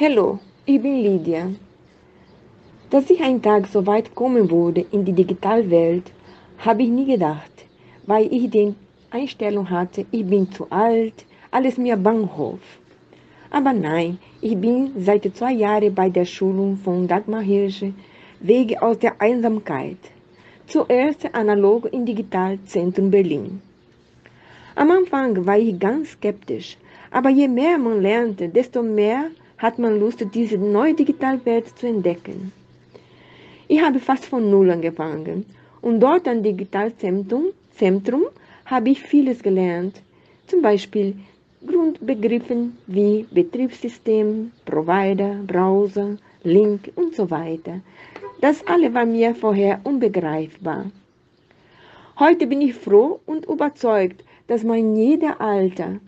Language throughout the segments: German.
Hallo, ich bin Lydia. Dass ich einen Tag so weit kommen würde in die Digitalwelt, habe ich nie gedacht, weil ich die Einstellung hatte, ich bin zu alt, alles mir Bahnhof. Aber nein, ich bin seit zwei Jahren bei der Schulung von Dagmar Hirsche, Wege aus der Einsamkeit. Zuerst analog in Digitalzentrum Berlin. Am Anfang war ich ganz skeptisch, aber je mehr man lernte, desto mehr hat man Lust, diese neue Digitalwelt zu entdecken. Ich habe fast von Null angefangen und dort am Digitalzentrum Zentrum, habe ich vieles gelernt. Zum Beispiel Grundbegriffen wie Betriebssystem, Provider, Browser, Link und so weiter. Das alle war mir vorher unbegreifbar. Heute bin ich froh und überzeugt, dass man jeder Alter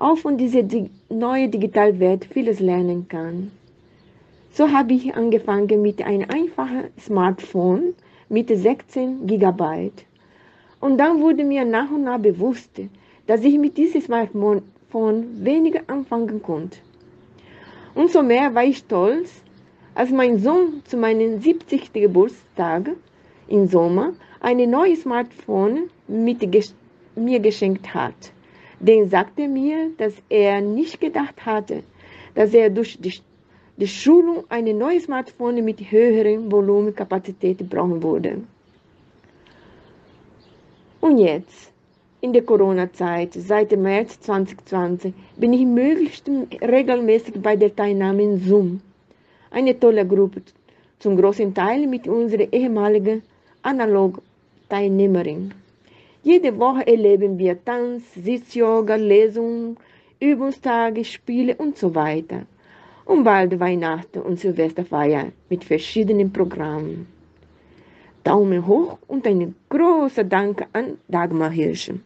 auch von dieser neue Digitalwelt vieles lernen kann. So habe ich angefangen mit einem einfachen Smartphone mit 16 GB. Und dann wurde mir nach und nach bewusst, dass ich mit diesem Smartphone weniger anfangen konnte. Umso mehr war ich stolz, als mein Sohn zu meinem 70. Geburtstag im Sommer ein neues Smartphone mit mir geschenkt hat. Den sagte mir, dass er nicht gedacht hatte, dass er durch die, die Schulung ein neues Smartphone mit höheren Volumenkapazität brauchen würde. Und jetzt, in der Corona-Zeit, seit März 2020, bin ich möglichst regelmäßig bei der Teilnahme in Zoom. Eine tolle Gruppe, zum großen Teil mit unserer ehemaligen Analog-Teilnehmerin. Jede Woche erleben wir Tanz, Sitz-Yoga, Lesungen, Übungstage, Spiele und so weiter. Und bald Weihnachten und Silvesterfeier mit verschiedenen Programmen. Daumen hoch und ein großer Dank an Dagmar Hirschen.